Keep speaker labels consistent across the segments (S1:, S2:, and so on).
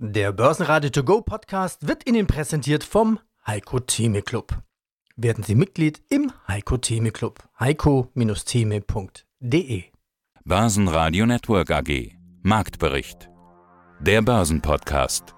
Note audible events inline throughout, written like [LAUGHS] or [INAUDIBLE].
S1: Der Börsenradio To Go Podcast wird Ihnen präsentiert vom Heiko Theme Club. Werden Sie Mitglied im Heiko Theme Club. heiko-theme.de
S2: Börsenradio Network AG Marktbericht. Der Börsenpodcast.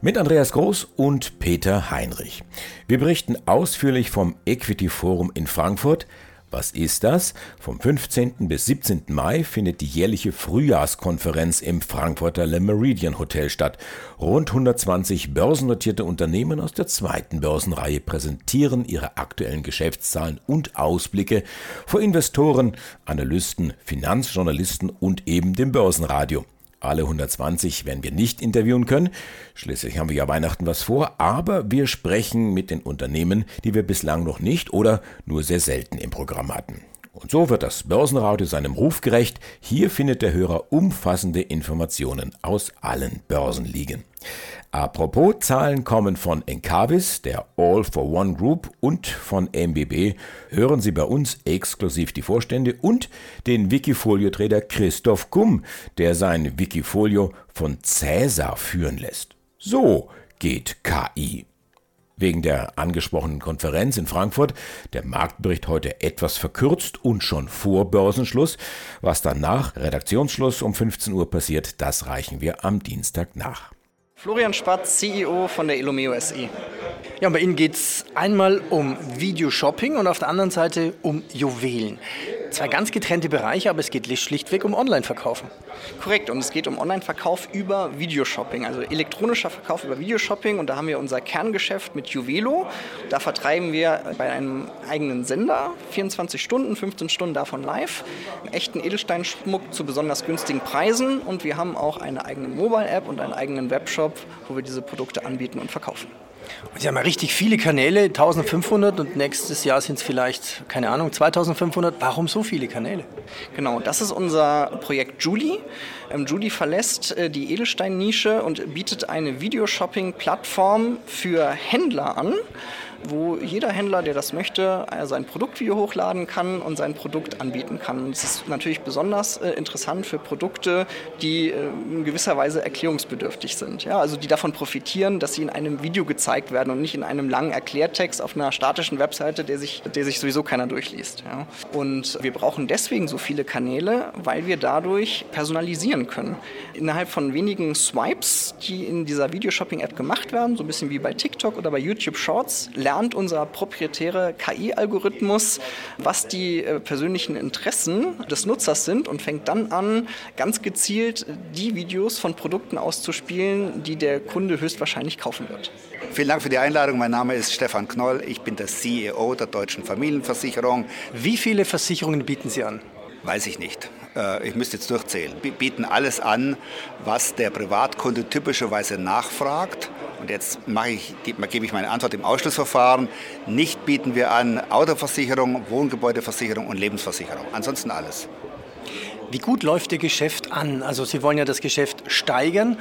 S3: Mit Andreas Groß und Peter Heinrich. Wir berichten ausführlich vom Equity Forum in Frankfurt, was ist das? Vom 15. bis 17. Mai findet die jährliche Frühjahrskonferenz im Frankfurter Le Meridian Hotel statt. Rund 120 börsennotierte Unternehmen aus der zweiten Börsenreihe präsentieren ihre aktuellen Geschäftszahlen und Ausblicke vor Investoren, Analysten, Finanzjournalisten und eben dem Börsenradio. Alle 120 werden wir nicht interviewen können. Schließlich haben wir ja Weihnachten was vor, aber wir sprechen mit den Unternehmen, die wir bislang noch nicht oder nur sehr selten im Programm hatten. Und so wird das Börsenradio seinem Ruf gerecht. Hier findet der Hörer umfassende Informationen aus allen Börsenligen. Apropos, Zahlen kommen von Encavis, der All for One Group und von MBB. Hören Sie bei uns exklusiv die Vorstände und den Wikifolio-Trader Christoph Gumm, der sein Wikifolio von Cäsar führen lässt. So geht KI. Wegen der angesprochenen Konferenz in Frankfurt der Marktbericht heute etwas verkürzt und schon vor Börsenschluss. Was dann nach Redaktionsschluss um 15 Uhr passiert, das reichen wir am Dienstag nach.
S4: Florian Spatz, CEO von der Ilomeo SE. Ja, bei Ihnen geht es einmal um Videoshopping und auf der anderen Seite um Juwelen. Zwei ganz getrennte Bereiche, aber es geht schlichtweg um Online-Verkaufen. Korrekt, und es geht um Online-Verkauf über Videoshopping, also elektronischer Verkauf über Videoshopping. Und da haben wir unser Kerngeschäft mit Juvelo. Da vertreiben wir bei einem eigenen Sender 24 Stunden, 15 Stunden davon live, echten Edelsteinschmuck zu besonders günstigen Preisen. Und wir haben auch eine eigene Mobile-App und einen eigenen Webshop, wo wir diese Produkte anbieten und verkaufen. Und Sie haben ja richtig viele Kanäle, 1500 und nächstes Jahr sind es vielleicht, keine Ahnung, 2500. Warum so viele Kanäle? Genau, das ist unser Projekt Julie. Ähm, Julie verlässt äh, die Edelstein-Nische und bietet eine Videoshopping-Plattform für Händler an wo jeder Händler, der das möchte, äh, sein Produktvideo hochladen kann und sein Produkt anbieten kann. Das ist natürlich besonders äh, interessant für Produkte, die äh, in gewisser Weise erklärungsbedürftig sind. Ja, also die davon profitieren, dass sie in einem Video gezeigt werden und nicht in einem langen Erklärtext auf einer statischen Webseite, der sich, der sich sowieso keiner durchliest. Ja. Und wir brauchen deswegen so viele Kanäle, weil wir dadurch personalisieren können. Innerhalb von wenigen Swipes, die in dieser Videoshopping-App gemacht werden, so ein bisschen wie bei TikTok oder bei YouTube Shorts, lernt unser proprietärer KI-Algorithmus, was die äh, persönlichen Interessen des Nutzers sind und fängt dann an, ganz gezielt die Videos von Produkten auszuspielen, die der Kunde höchstwahrscheinlich kaufen wird.
S5: Vielen Dank für die Einladung. Mein Name ist Stefan Knoll. Ich bin der CEO der Deutschen Familienversicherung.
S4: Wie viele Versicherungen bieten Sie an?
S5: Weiß ich nicht. Äh, ich müsste jetzt durchzählen. Wir bieten alles an, was der Privatkunde typischerweise nachfragt. Und jetzt ich, gebe ich meine Antwort im Ausschlussverfahren. Nicht bieten wir an Autoversicherung, Wohngebäudeversicherung und Lebensversicherung. Ansonsten alles.
S4: Wie gut läuft Ihr Geschäft an? Also Sie wollen ja das Geschäft steigern.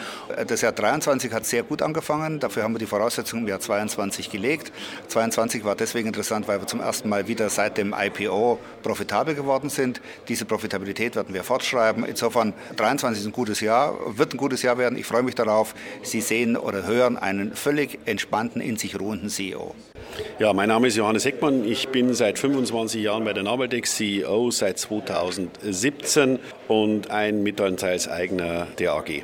S5: Das Jahr 23 hat sehr gut angefangen. Dafür haben wir die Voraussetzungen im Jahr 22 gelegt. 22 war deswegen interessant, weil wir zum ersten Mal wieder seit dem IPO profitabel geworden sind. Diese Profitabilität werden wir fortschreiben. Insofern 23 ist ein gutes Jahr, wird ein gutes Jahr werden. Ich freue mich darauf. Sie sehen oder hören einen völlig entspannten, in sich ruhenden CEO.
S6: Ja, mein Name ist Johannes Heckmann. Ich bin seit 25 Jahren bei der Nabaltex CEO seit 2017 und ein Mitteilungsteilseigner der AG.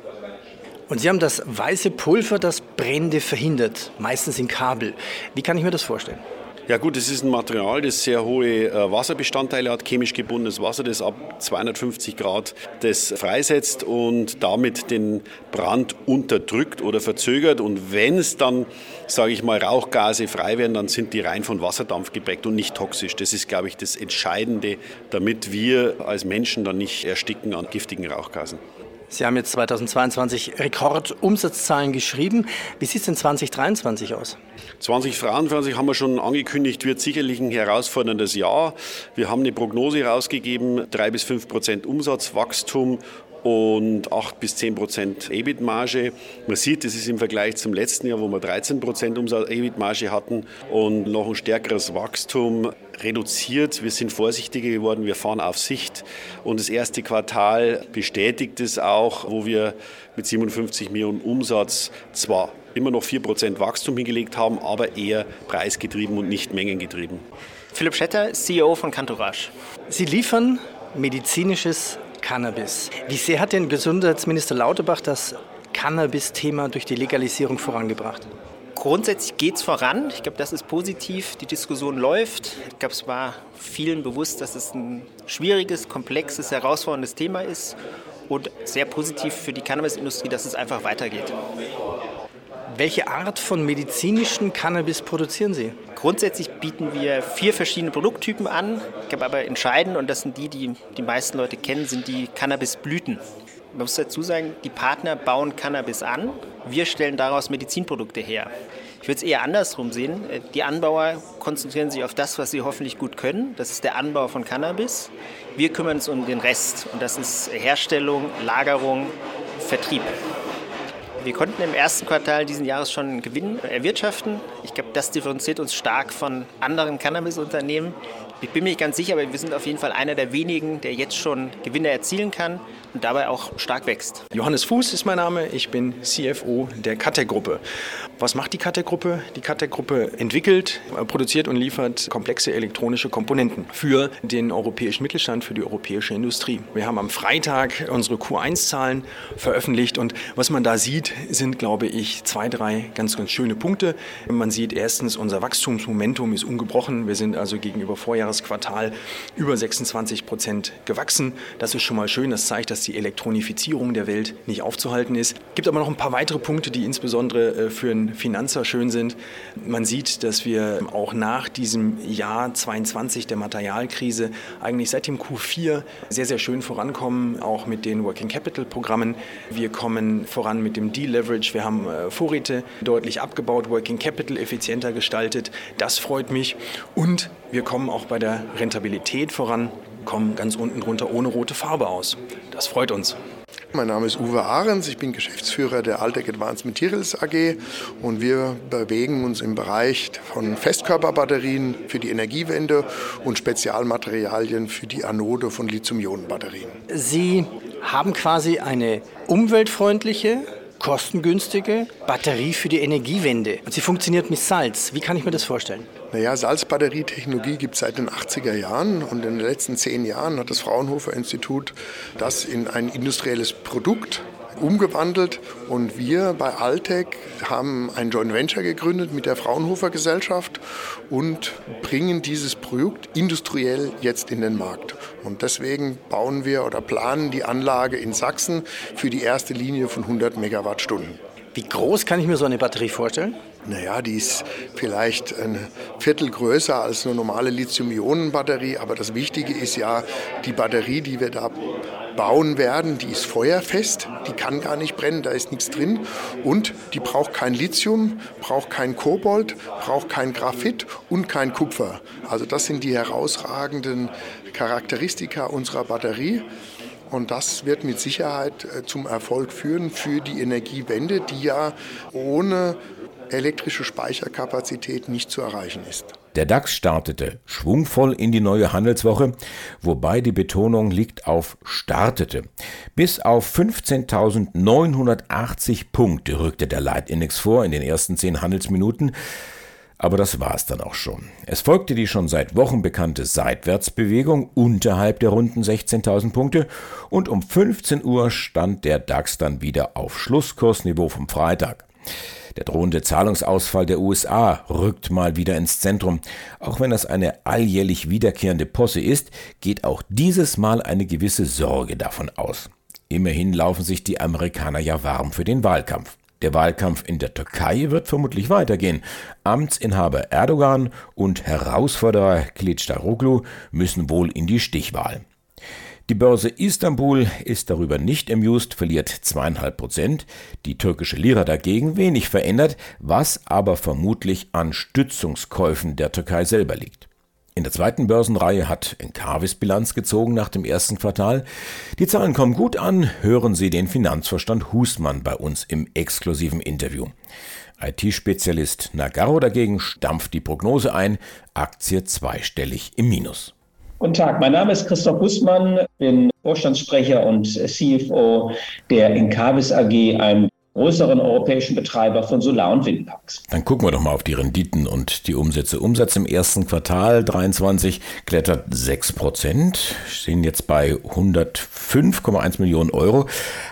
S4: Und Sie haben das weiße Pulver, das Brände verhindert, meistens in Kabel. Wie kann ich mir das vorstellen?
S6: Ja gut, es ist ein Material, das sehr hohe äh, Wasserbestandteile hat, chemisch gebundenes Wasser, das ab 250 Grad das freisetzt und damit den Brand unterdrückt oder verzögert. Und wenn es dann, sage ich mal, Rauchgase frei werden, dann sind die rein von Wasserdampf geprägt und nicht toxisch. Das ist, glaube ich, das Entscheidende, damit wir als Menschen dann nicht ersticken an giftigen Rauchgasen.
S4: Sie haben jetzt 2022 Rekordumsatzzahlen geschrieben. Wie sieht es denn 2023 aus?
S6: 2023 haben wir schon angekündigt, wird sicherlich ein herausforderndes Jahr. Wir haben eine Prognose herausgegeben, drei bis fünf Prozent Umsatzwachstum und 8 bis 10 Prozent EBIT-Marge. Man sieht, das ist im Vergleich zum letzten Jahr, wo wir 13 Prozent EBIT-Marge hatten und noch ein stärkeres Wachstum reduziert. Wir sind vorsichtiger geworden, wir fahren auf Sicht und das erste Quartal bestätigt es auch, wo wir mit 57 Millionen Umsatz zwar immer noch 4% Wachstum hingelegt haben, aber eher preisgetrieben und nicht mengengetrieben.
S1: Philipp Schetter, CEO von Cantourage. Sie liefern medizinisches Cannabis. Wie sehr hat denn Gesundheitsminister Lauterbach das Cannabis-Thema durch die Legalisierung vorangebracht?
S7: Grundsätzlich geht es voran. Ich glaube, das ist positiv. Die Diskussion läuft. Ich glaube, es war vielen bewusst, dass es ein schwieriges, komplexes, herausforderndes Thema ist und sehr positiv für die Cannabisindustrie, dass es einfach weitergeht.
S1: Welche Art von medizinischem Cannabis produzieren Sie?
S7: Grundsätzlich bieten wir vier verschiedene Produkttypen an. Ich glaube aber entscheidend, und das sind die, die die meisten Leute kennen, sind die Cannabisblüten. Man muss dazu sagen, die Partner bauen Cannabis an, wir stellen daraus Medizinprodukte her. Ich würde es eher andersrum sehen. Die Anbauer konzentrieren sich auf das, was sie hoffentlich gut können. Das ist der Anbau von Cannabis. Wir kümmern uns um den Rest und das ist Herstellung, Lagerung, Vertrieb. Wir konnten im ersten Quartal diesen Jahres schon Gewinn erwirtschaften. Ich glaube, das differenziert uns stark von anderen Cannabis-Unternehmen. Ich bin mir nicht ganz sicher, aber wir sind auf jeden Fall einer der wenigen, der jetzt schon Gewinne erzielen kann und dabei auch stark wächst.
S8: Johannes Fuß ist mein Name, ich bin CFO der Katek-Gruppe. Was macht die Katek-Gruppe? Die Katek-Gruppe entwickelt, produziert und liefert komplexe elektronische Komponenten für den europäischen Mittelstand, für die europäische Industrie. Wir haben am Freitag unsere Q1-Zahlen veröffentlicht und was man da sieht, sind, glaube ich, zwei, drei ganz, ganz schöne Punkte. Man sieht erstens, unser Wachstumsmomentum ist ungebrochen. Wir sind also gegenüber Vorjahr Quartal über 26 Prozent gewachsen. Das ist schon mal schön. Das zeigt, dass die Elektronifizierung der Welt nicht aufzuhalten ist. Es gibt aber noch ein paar weitere Punkte, die insbesondere äh, für einen Finanzer schön sind. Man sieht, dass wir auch nach diesem Jahr 22 der Materialkrise eigentlich seit dem Q4 sehr, sehr schön vorankommen, auch mit den Working Capital Programmen. Wir kommen voran mit dem Deleverage. Wir haben äh, Vorräte deutlich abgebaut, Working Capital effizienter gestaltet. Das freut mich. Und wir kommen auch bei der Rentabilität voran, kommen ganz unten drunter ohne rote Farbe aus. Das freut uns.
S9: Mein Name ist Uwe Ahrens, ich bin Geschäftsführer der Altec Advanced Materials AG und wir bewegen uns im Bereich von Festkörperbatterien für die Energiewende und Spezialmaterialien für die Anode von Lithium-Ionen-Batterien.
S1: Sie haben quasi eine umweltfreundliche, kostengünstige Batterie für die Energiewende. Und sie funktioniert mit Salz. Wie kann ich mir das vorstellen?
S9: Naja, Salzbatterietechnologie gibt es seit den 80er Jahren und in den letzten zehn Jahren hat das Fraunhofer Institut das in ein industrielles Produkt umgewandelt und wir bei Altec haben ein Joint Venture gegründet mit der Fraunhofer Gesellschaft und bringen dieses Produkt industriell jetzt in den Markt. Und deswegen bauen wir oder planen die Anlage in Sachsen für die erste Linie von 100 Megawattstunden.
S1: Wie groß kann ich mir so eine Batterie vorstellen?
S9: Naja, die ist vielleicht ein Viertel größer als eine normale Lithium-Ionen-Batterie, aber das Wichtige ist ja, die Batterie, die wir da bauen werden, die ist feuerfest, die kann gar nicht brennen, da ist nichts drin und die braucht kein Lithium, braucht kein Kobold, braucht kein Graphit und kein Kupfer. Also das sind die herausragenden Charakteristika unserer Batterie. Und das wird mit Sicherheit äh, zum Erfolg führen für die Energiewende, die ja ohne elektrische Speicherkapazität nicht zu erreichen ist.
S3: Der DAX startete schwungvoll in die neue Handelswoche, wobei die Betonung liegt auf startete. Bis auf 15.980 Punkte rückte der Leitindex vor in den ersten zehn Handelsminuten. Aber das war es dann auch schon. Es folgte die schon seit Wochen bekannte Seitwärtsbewegung unterhalb der runden 16.000 Punkte und um 15 Uhr stand der DAX dann wieder auf Schlusskursniveau vom Freitag. Der drohende Zahlungsausfall der USA rückt mal wieder ins Zentrum. Auch wenn das eine alljährlich wiederkehrende Posse ist, geht auch dieses Mal eine gewisse Sorge davon aus. Immerhin laufen sich die Amerikaner ja warm für den Wahlkampf. Der Wahlkampf in der Türkei wird vermutlich weitergehen. Amtsinhaber Erdogan und Herausforderer Kılıçdaroğlu müssen wohl in die Stichwahl. Die Börse Istanbul ist darüber nicht amused, verliert zweieinhalb Prozent, die türkische Lira dagegen wenig verändert, was aber vermutlich an Stützungskäufen der Türkei selber liegt. In der zweiten Börsenreihe hat Encarvis Bilanz gezogen nach dem ersten Quartal. Die Zahlen kommen gut an, hören Sie den Finanzvorstand Husmann bei uns im exklusiven Interview. IT-Spezialist Nagarro dagegen stampft die Prognose ein, Aktie zweistellig im Minus.
S10: Guten Tag, mein Name ist Christoph Husmann, bin Vorstandssprecher und CFO der Encarvis AG, einem größeren europäischen Betreiber von Solar- und Windparks.
S3: Dann gucken wir doch mal auf die Renditen und die Umsätze. Umsatz im ersten Quartal 23 klettert 6 Prozent, stehen jetzt bei 105,1 Millionen Euro.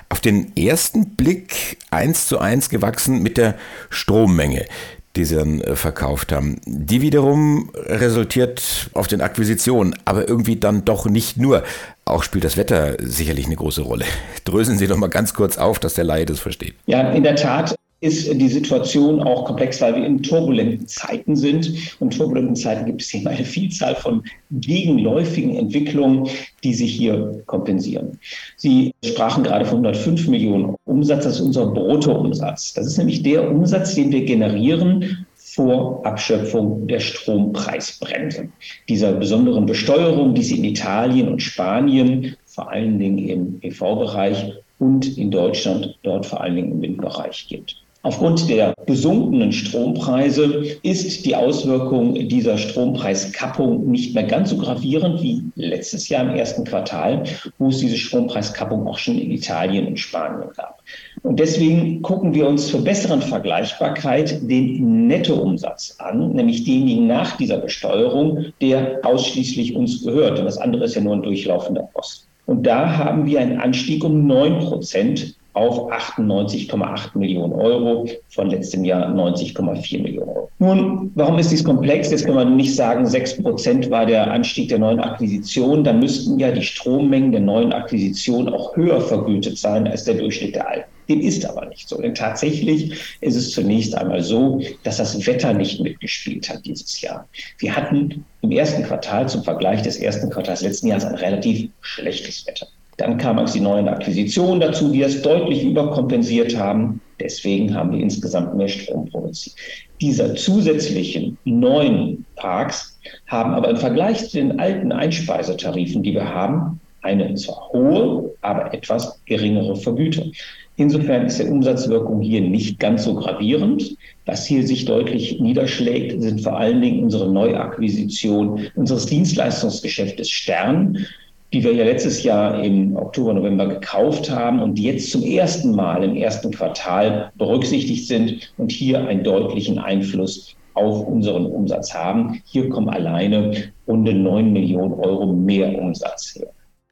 S3: Auf den ersten Blick eins zu eins gewachsen mit der Strommenge die sie dann äh, verkauft haben. Die wiederum resultiert auf den Akquisitionen, aber irgendwie dann doch nicht nur. Auch spielt das Wetter sicherlich eine große Rolle. [LAUGHS] Drösen Sie doch mal ganz kurz auf, dass der Laie das versteht.
S10: Ja, in der Tat ist die Situation auch komplex, weil wir in turbulenten Zeiten sind. Und turbulenten Zeiten gibt es eben eine Vielzahl von gegenläufigen Entwicklungen, die sich hier kompensieren. Sie sprachen gerade von 105 Millionen Umsatz, das ist unser Bruttoumsatz. Das ist nämlich der Umsatz, den wir generieren vor Abschöpfung der Strompreisbremse. Dieser besonderen Besteuerung, die es in Italien und Spanien, vor allen Dingen im EV-Bereich und in Deutschland dort vor allen Dingen im Windbereich gibt. Aufgrund der gesunkenen Strompreise ist die Auswirkung dieser Strompreiskappung nicht mehr ganz so gravierend wie letztes Jahr im ersten Quartal, wo es diese Strompreiskappung auch schon in Italien und Spanien gab. Und deswegen gucken wir uns zur besseren Vergleichbarkeit den Nettoumsatz an, nämlich denjenigen nach dieser Besteuerung, der ausschließlich uns gehört. Und das andere ist ja nur ein durchlaufender Posten. Und da haben wir einen Anstieg um 9 Prozent auf 98,8 Millionen Euro, von letztem Jahr 90,4 Millionen Euro. Nun, warum ist dies komplex? Jetzt kann man nicht sagen, 6 Prozent war der Anstieg der neuen Akquisition. Dann müssten ja die Strommengen der neuen Akquisition auch höher vergütet sein als der Durchschnitt der alten. Dem ist aber nicht so. Denn tatsächlich ist es zunächst einmal so, dass das Wetter nicht mitgespielt hat dieses Jahr. Wir hatten im ersten Quartal zum Vergleich des ersten Quartals letzten Jahres ein relativ schlechtes Wetter. Dann kamen die neuen Akquisitionen dazu, die das deutlich überkompensiert haben. Deswegen haben wir insgesamt mehr Strom produziert. Diese zusätzlichen neuen Parks haben aber im Vergleich zu den alten Einspeisetarifen, die wir haben, eine zwar hohe, aber etwas geringere Vergütung. Insofern ist die Umsatzwirkung hier nicht ganz so gravierend. Was hier sich deutlich niederschlägt, sind vor allen Dingen unsere Neuakquisition unseres Dienstleistungsgeschäftes Stern die wir ja letztes Jahr im Oktober, November gekauft haben und die jetzt zum ersten Mal im ersten Quartal berücksichtigt sind und hier einen deutlichen Einfluss auf unseren Umsatz haben. Hier kommen alleine runde 9 Millionen Euro mehr Umsatz her.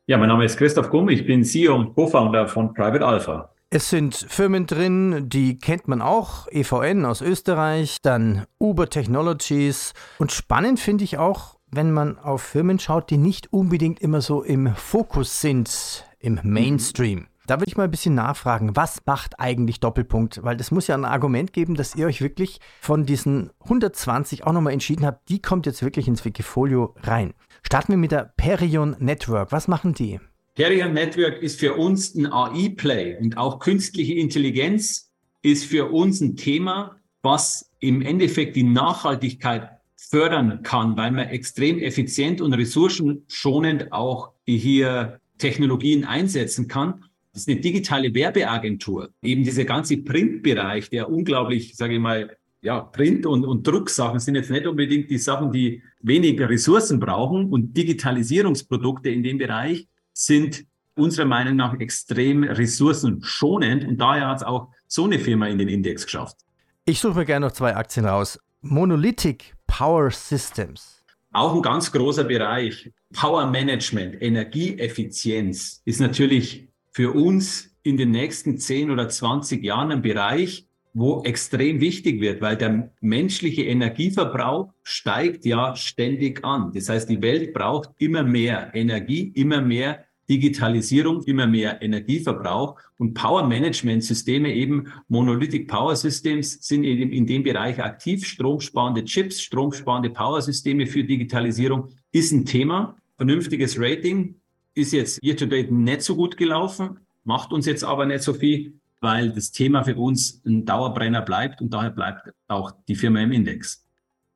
S11: Ja, mein Name ist Christoph Gumm, ich bin CEO und Co-Founder von Private Alpha.
S1: Es sind Firmen drin, die kennt man auch, EVN aus Österreich, dann Uber Technologies und spannend finde ich auch wenn man auf Firmen schaut, die nicht unbedingt immer so im Fokus sind, im Mainstream. Mhm. Da würde ich mal ein bisschen nachfragen, was macht eigentlich Doppelpunkt? Weil das muss ja ein Argument geben, dass ihr euch wirklich von diesen 120 auch nochmal entschieden habt, die kommt jetzt wirklich ins Wikifolio rein. Starten wir mit der Perion Network. Was machen die?
S11: Perion Network ist für uns ein AI-Play und auch künstliche Intelligenz ist für uns ein Thema, was im Endeffekt die Nachhaltigkeit fördern kann, weil man extrem effizient und ressourcenschonend auch hier Technologien einsetzen kann. Das ist eine digitale Werbeagentur. Eben dieser ganze Printbereich, der unglaublich, sage ich mal, ja, Print- und, und Drucksachen sind jetzt nicht unbedingt die Sachen, die weniger Ressourcen brauchen. Und Digitalisierungsprodukte in dem Bereich sind unserer Meinung nach extrem ressourcenschonend. Und daher hat es auch so eine Firma in den Index geschafft.
S1: Ich suche mir gerne noch zwei Aktien raus. Monolithic Power Systems.
S11: Auch ein ganz großer Bereich. Power Management, Energieeffizienz ist natürlich für uns in den nächsten 10 oder 20 Jahren ein Bereich, wo extrem wichtig wird, weil der menschliche Energieverbrauch steigt ja ständig an. Das heißt, die Welt braucht immer mehr Energie, immer mehr Digitalisierung, immer mehr Energieverbrauch und Power Management Systeme eben Monolithic Power Systems sind eben in dem Bereich aktiv. Stromsparende Chips, stromsparende Power Systeme für Digitalisierung ist ein Thema. Vernünftiges Rating ist jetzt year to date nicht so gut gelaufen, macht uns jetzt aber nicht so viel, weil das Thema für uns ein Dauerbrenner bleibt und daher bleibt auch die Firma im Index.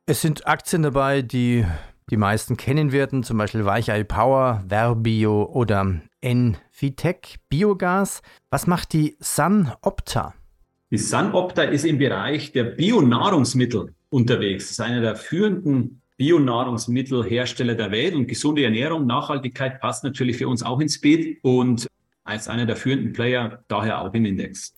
S1: Es sind Aktien dabei, die die meisten kennen werden, zum Beispiel Weichei Power, Verbio oder Envitec Biogas. Was macht die Sun Opta?
S11: Die Sun Opta ist im Bereich der Bionahrungsmittel unterwegs. Das ist einer der führenden Bionahrungsmittelhersteller der Welt und gesunde Ernährung, Nachhaltigkeit passt natürlich für uns auch ins Bild und als einer der führenden Player daher auch im Index.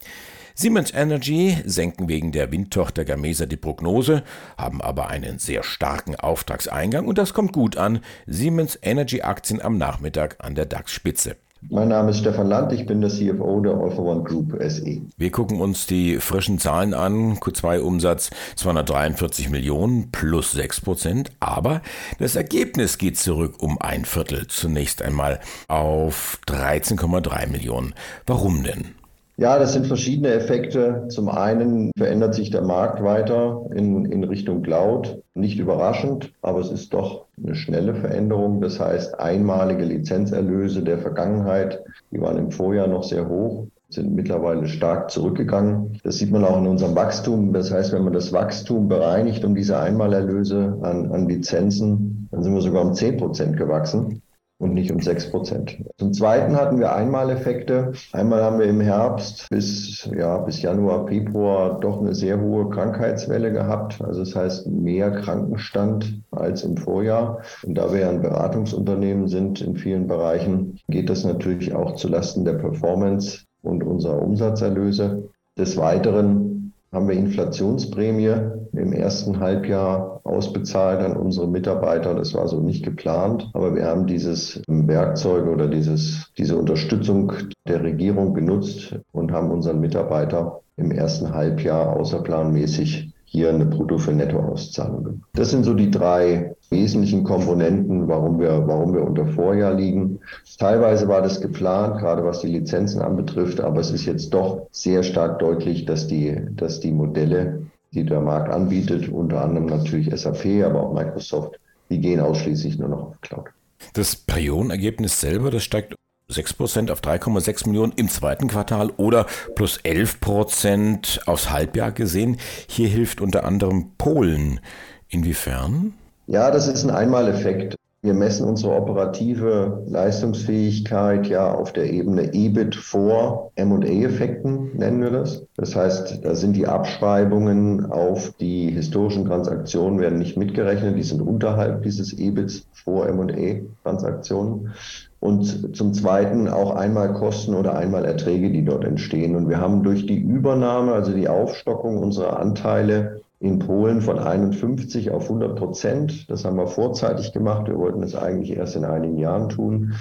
S3: Siemens Energy senken wegen der Windtochter Gamesa die Prognose, haben aber einen sehr starken Auftragseingang und das kommt gut an. Siemens Energy Aktien am Nachmittag an der DAX-Spitze.
S12: Mein Name ist Stefan Land, ich bin der CFO der All for One Group SE.
S3: Wir gucken uns die frischen Zahlen an. Q2-Umsatz 243 Millionen plus 6 Prozent, aber das Ergebnis geht zurück um ein Viertel. Zunächst einmal auf 13,3 Millionen. Warum denn?
S12: Ja, das sind verschiedene Effekte. Zum einen verändert sich der Markt weiter in, in Richtung Cloud. Nicht überraschend, aber es ist doch eine schnelle Veränderung. Das heißt, einmalige Lizenzerlöse der Vergangenheit, die waren im Vorjahr noch sehr hoch, sind mittlerweile stark zurückgegangen. Das sieht man auch in unserem Wachstum. Das heißt, wenn man das Wachstum bereinigt um diese Einmalerlöse an, an Lizenzen, dann sind wir sogar um 10 Prozent gewachsen und nicht um 6 Prozent. Zum Zweiten hatten wir Einmaleffekte. Einmal haben wir im Herbst bis, ja, bis Januar, Februar doch eine sehr hohe Krankheitswelle gehabt. Also das heißt mehr Krankenstand als im Vorjahr. Und da wir ein Beratungsunternehmen sind in vielen Bereichen, geht das natürlich auch zulasten der Performance und unserer Umsatzerlöse. Des Weiteren haben wir Inflationsprämie im ersten Halbjahr ausbezahlt an unsere Mitarbeiter. Das war so nicht geplant, aber wir haben dieses Werkzeug oder dieses, diese Unterstützung der Regierung genutzt und haben unseren Mitarbeiter im ersten Halbjahr außerplanmäßig hier eine Brutto- für Nettoauszahlung. Das sind so die drei wesentlichen Komponenten, warum wir, warum wir unter Vorjahr liegen. Teilweise war das geplant, gerade was die Lizenzen anbetrifft, aber es ist jetzt doch sehr stark deutlich, dass die, dass die Modelle, die der Markt anbietet, unter anderem natürlich SAP, aber auch Microsoft, die gehen ausschließlich nur noch auf Cloud.
S3: Das Periodenergebnis selber, das steigt 6% auf 3,6 Millionen im zweiten Quartal oder plus 11% aufs Halbjahr gesehen. Hier hilft unter anderem Polen. Inwiefern?
S12: Ja, das ist ein Einmaleffekt. Wir messen unsere operative Leistungsfähigkeit ja auf der Ebene EBIT vor M&A-Effekten, nennen wir das. Das heißt, da sind die Abschreibungen auf die historischen Transaktionen werden nicht mitgerechnet, die sind unterhalb dieses EBITs vor M&A-Transaktionen. Und zum Zweiten auch einmal Kosten oder einmal Erträge, die dort entstehen. Und wir haben durch die Übernahme, also die Aufstockung unserer Anteile in Polen von 51 auf 100 Prozent. Das haben wir vorzeitig gemacht. Wir wollten es eigentlich erst in einigen Jahren tun.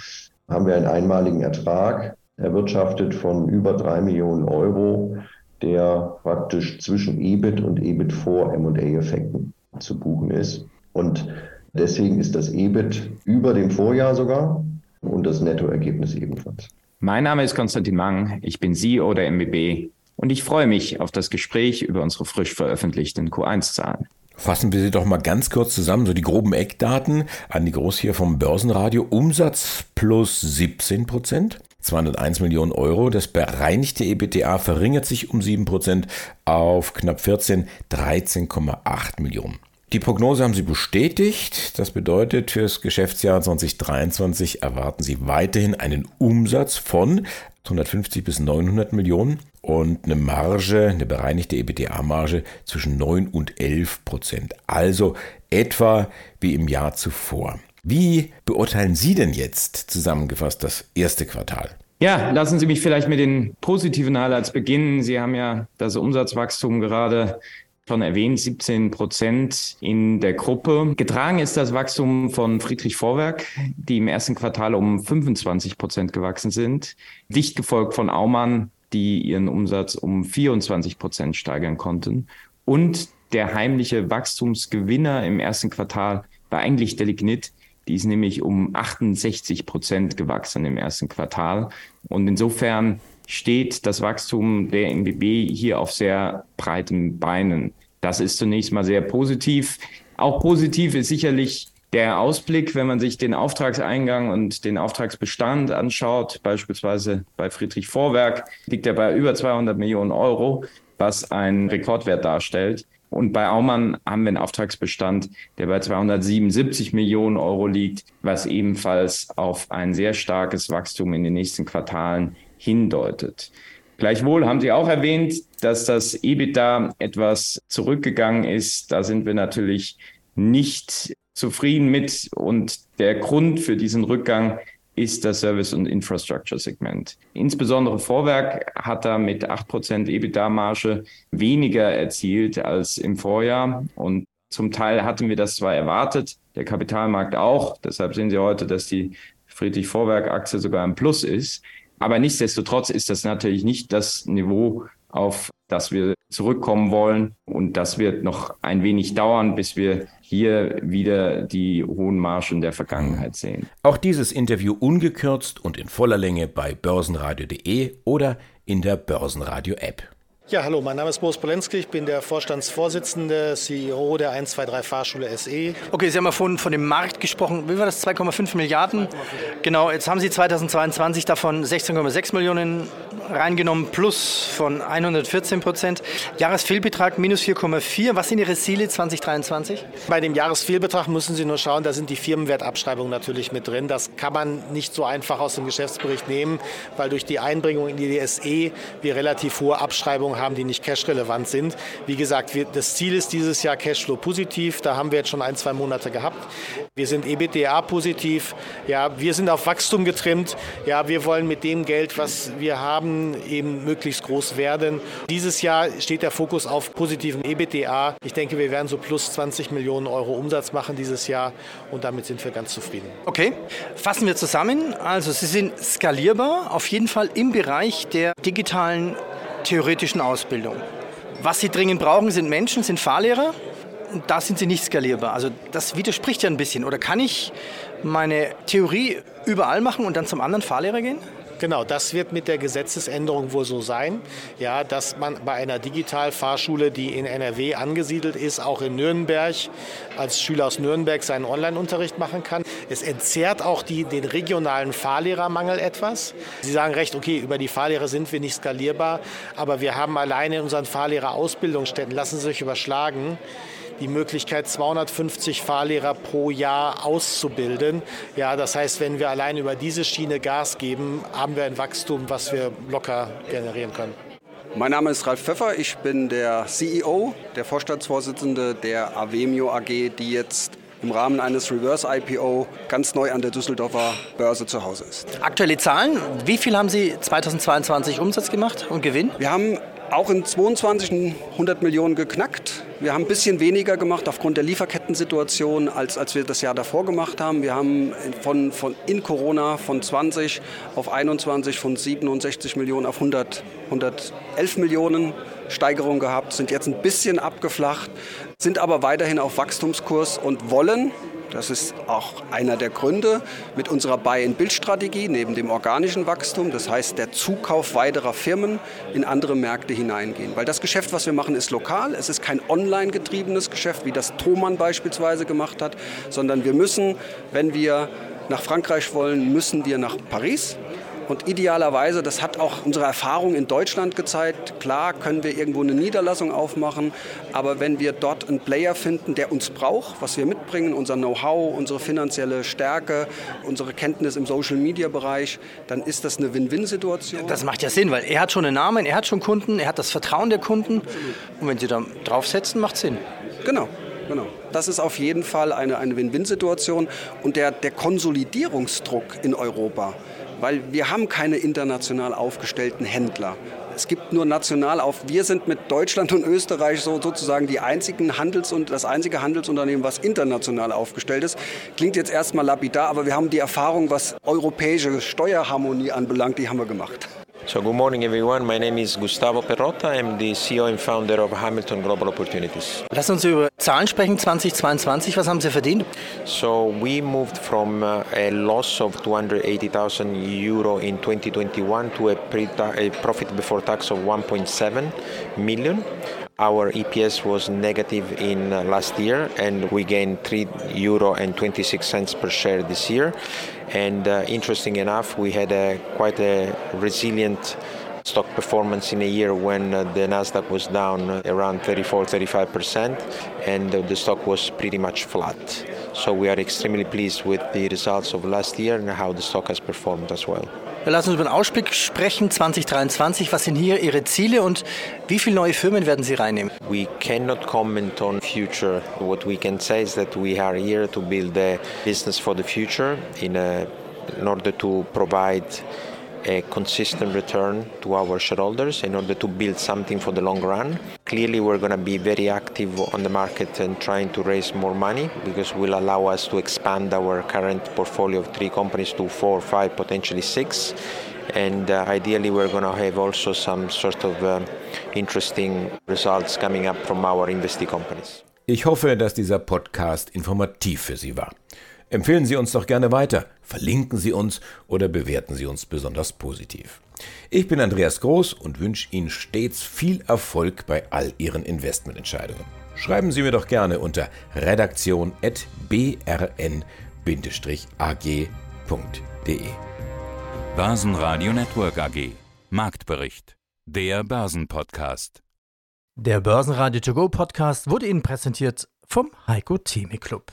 S12: Haben wir einen einmaligen Ertrag erwirtschaftet von über drei Millionen Euro, der praktisch zwischen EBIT und EBIT vor M&A-Effekten zu buchen ist. Und deswegen ist das EBIT über dem Vorjahr sogar und das Nettoergebnis ebenfalls.
S13: Mein Name ist Konstantin Mang. Ich bin CEO der MBB und ich freue mich auf das Gespräch über unsere frisch veröffentlichten Q1-Zahlen.
S3: Fassen wir sie doch mal ganz kurz zusammen, so die groben Eckdaten. Andi Groß hier vom Börsenradio. Umsatz plus 17 Prozent. 201 Millionen Euro. Das bereinigte EBTA verringert sich um 7 Prozent auf knapp 14, 13,8 Millionen. Die Prognose haben Sie bestätigt. Das bedeutet, für das Geschäftsjahr 2023 erwarten Sie weiterhin einen Umsatz von 150 bis 900 Millionen und eine Marge, eine bereinigte EBITDA-Marge zwischen 9 und 11 Prozent. Also etwa wie im Jahr zuvor. Wie beurteilen Sie denn jetzt zusammengefasst das erste Quartal?
S13: Ja, lassen Sie mich vielleicht mit den positiven Highlights beginnen. Sie haben ja das Umsatzwachstum gerade schon erwähnt, 17 Prozent in der Gruppe. Getragen ist das Wachstum von Friedrich Vorwerk, die im ersten Quartal um 25 Prozent gewachsen sind. Dicht gefolgt von Aumann, die ihren Umsatz um 24 Prozent steigern konnten. Und der heimliche Wachstumsgewinner im ersten Quartal war eigentlich der Lignit. Die ist nämlich um 68 Prozent gewachsen im ersten Quartal. Und insofern steht das Wachstum der MBB hier auf sehr breiten Beinen. Das ist zunächst mal sehr positiv. Auch positiv ist sicherlich der Ausblick, wenn man sich den Auftragseingang und den Auftragsbestand anschaut, beispielsweise bei Friedrich Vorwerk, liegt er bei über 200 Millionen Euro, was ein Rekordwert darstellt. Und bei Aumann haben wir einen Auftragsbestand, der bei 277 Millionen Euro liegt, was ebenfalls auf ein sehr starkes Wachstum in den nächsten Quartalen hindeutet. Gleichwohl haben Sie auch erwähnt, dass das EBITDA etwas zurückgegangen ist. Da sind wir natürlich nicht zufrieden mit. Und der Grund für diesen Rückgang ist das Service- und Infrastructure-Segment. Insbesondere Vorwerk hat da mit 8% EBITDA-Marge weniger erzielt als im Vorjahr. Und zum Teil hatten wir das zwar erwartet, der Kapitalmarkt auch. Deshalb sehen Sie heute, dass die Friedrich-Vorwerk-Aktie sogar im Plus ist. Aber nichtsdestotrotz ist das natürlich nicht das Niveau, auf das wir zurückkommen wollen. Und das wird noch ein wenig dauern, bis wir hier wieder die hohen Margen der Vergangenheit sehen.
S3: Auch dieses Interview ungekürzt und in voller Länge bei börsenradio.de oder in der Börsenradio-App.
S9: Ja, hallo, mein Name ist Boris Polenski, ich bin der Vorstandsvorsitzende, CEO der 123 Fahrschule SE.
S4: Okay, Sie haben ja vorhin von dem Markt gesprochen. Wie war das? 2,5 Milliarden? Genau, jetzt haben Sie 2022 davon 16,6 Millionen reingenommen, plus von 114 Prozent. Jahresfehlbetrag minus 4,4. Was sind Ihre Ziele 2023?
S9: Bei dem Jahresfehlbetrag müssen Sie nur schauen, da sind die Firmenwertabschreibungen natürlich mit drin. Das kann man nicht so einfach aus dem Geschäftsbericht nehmen, weil durch die Einbringung in die DSE wir relativ hohe Abschreibungen haben, die nicht cash-relevant sind. Wie gesagt, wir, das Ziel ist dieses Jahr Cashflow positiv. Da haben wir jetzt schon ein, zwei Monate gehabt. Wir sind EBITDA positiv. Ja, wir sind auf Wachstum getrimmt. Ja, wir wollen mit dem Geld, was wir haben, eben möglichst groß werden. Dieses Jahr steht der Fokus auf positiven EBITDA. Ich denke, wir werden so plus 20 Millionen Euro Umsatz machen dieses Jahr und damit sind wir ganz zufrieden.
S4: Okay, fassen wir zusammen. Also Sie sind skalierbar, auf jeden Fall im Bereich der digitalen theoretischen Ausbildung. Was Sie dringend brauchen, sind Menschen, sind Fahrlehrer. Und da sind sie nicht skalierbar. Also das widerspricht ja ein bisschen. Oder kann ich meine Theorie überall machen und dann zum anderen Fahrlehrer gehen?
S9: Genau, das wird mit der Gesetzesänderung wohl so sein, ja, dass man bei einer Digitalfahrschule, die in NRW angesiedelt ist, auch in Nürnberg als Schüler aus Nürnberg seinen Online-Unterricht machen kann. Es entzerrt auch die, den regionalen Fahrlehrermangel etwas. Sie sagen recht, okay, über die Fahrlehrer sind wir nicht skalierbar, aber wir haben alleine in unseren Fahrlehrerausbildungsstätten, lassen Sie sich überschlagen, die Möglichkeit, 250 Fahrlehrer pro Jahr auszubilden. Ja, das heißt, wenn wir allein über diese Schiene Gas geben, haben wir ein Wachstum, was wir locker generieren können.
S14: Mein Name ist Ralf Pfeffer, ich bin der CEO, der Vorstandsvorsitzende der Avemio AG, die jetzt im Rahmen eines Reverse IPO ganz neu an der Düsseldorfer Börse zu Hause ist.
S4: Aktuelle Zahlen, wie viel haben Sie 2022 Umsatz gemacht und Gewinn?
S14: Wir haben auch in 22 100 Millionen geknackt. Wir haben ein bisschen weniger gemacht aufgrund der Lieferkettensituation, als, als wir das Jahr davor gemacht haben. Wir haben von, von in Corona von 20 auf 21, von 67 Millionen auf 100, 111 Millionen Steigerung gehabt, sind jetzt ein bisschen abgeflacht, sind aber weiterhin auf Wachstumskurs und wollen das ist auch einer der Gründe mit unserer Buy-and-Build-Strategie neben dem organischen Wachstum, das heißt der Zukauf weiterer Firmen in andere Märkte hineingehen. Weil das Geschäft, was wir machen, ist lokal. Es ist kein online getriebenes Geschäft, wie das Thomann beispielsweise gemacht hat, sondern wir müssen, wenn wir nach Frankreich wollen, müssen wir nach Paris. Und idealerweise, das hat auch unsere Erfahrung in Deutschland gezeigt, klar können wir irgendwo eine Niederlassung aufmachen, aber wenn wir dort einen Player finden, der uns braucht, was wir mitbringen, unser Know-how, unsere finanzielle Stärke, unsere Kenntnis im Social-Media-Bereich, dann ist das eine Win-Win-Situation.
S4: Das macht ja Sinn, weil er hat schon einen Namen, er hat schon Kunden, er hat das Vertrauen der Kunden und wenn Sie da draufsetzen, macht Sinn.
S14: Genau. Genau. Das ist auf jeden Fall eine, eine Win-Win-Situation und der, der Konsolidierungsdruck in Europa, weil wir haben keine international aufgestellten Händler. Es gibt nur national auf. Wir sind mit Deutschland und Österreich so sozusagen die einzigen Handels- und das einzige Handelsunternehmen, was international aufgestellt ist. Klingt jetzt erstmal lapidar, aber wir haben die Erfahrung, was europäische Steuerharmonie anbelangt, die haben wir gemacht.
S15: So good morning everyone. My name is Gustavo Perrotta. I'm the CEO and founder of Hamilton Global Opportunities.
S4: Lass uns über Zahlen sprechen 2022. Was haben Sie verdient?
S15: So we moved from uh, a loss of 280,000 euro in 2021 to a, a profit before tax of 1.7 million. Our EPS was negative in uh, last year, and we gained 3 euro and 26 cents per share this year. And uh, interesting enough, we had a quite a resilient stock performance in a year when uh, the Nasdaq was down around 34 35% and the stock was pretty much flat. So we are extremely pleased with the results of last year and how the stock has performed as well.
S4: Wir lassen uns über den Ausblick sprechen 2023. Was sind hier Ihre Ziele und wie viele neue Firmen werden Sie reinnehmen?
S15: We cannot comment on future. What we can say is that we are here to build a business for the future in, a, in order to provide a consistent return to our shareholders in order to build something for the long run. Clearly, we're going to be very active on the market and trying to raise more money because it will allow us to expand our current portfolio of three companies to four, five, potentially six. And uh, ideally, we're going to have also some sort of uh, interesting results coming up from our investee companies.
S3: Ich hoffe, dass dieser Podcast informativ für Sie war. Empfehlen Sie uns doch gerne weiter, verlinken Sie uns oder bewerten Sie uns besonders positiv. Ich bin Andreas Groß und wünsche Ihnen stets viel Erfolg bei all Ihren Investmententscheidungen. Schreiben Sie mir doch gerne unter redaktion.brn-ag.de.
S2: Börsenradio Network AG Marktbericht. Der Börsenpodcast.
S1: Der Börsenradio To Go Podcast wurde Ihnen präsentiert vom Heiko Theme Club